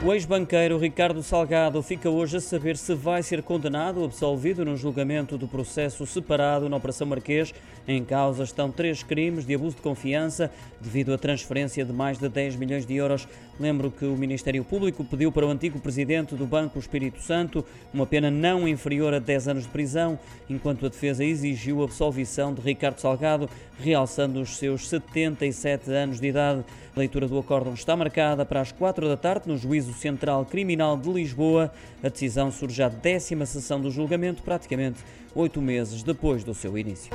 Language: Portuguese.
O ex-banqueiro Ricardo Salgado fica hoje a saber se vai ser condenado ou absolvido no julgamento do processo separado na Operação Marquês. Em causa estão três crimes de abuso de confiança devido à transferência de mais de 10 milhões de euros. Lembro que o Ministério Público pediu para o antigo presidente do Banco Espírito Santo uma pena não inferior a 10 anos de prisão, enquanto a defesa exigiu a absolvição de Ricardo Salgado, realçando os seus 77 anos de idade. A leitura do acórdão está marcada para as 4 da tarde no Juízo Central Criminal de Lisboa. A decisão surge à décima sessão do julgamento, praticamente oito meses depois do seu início.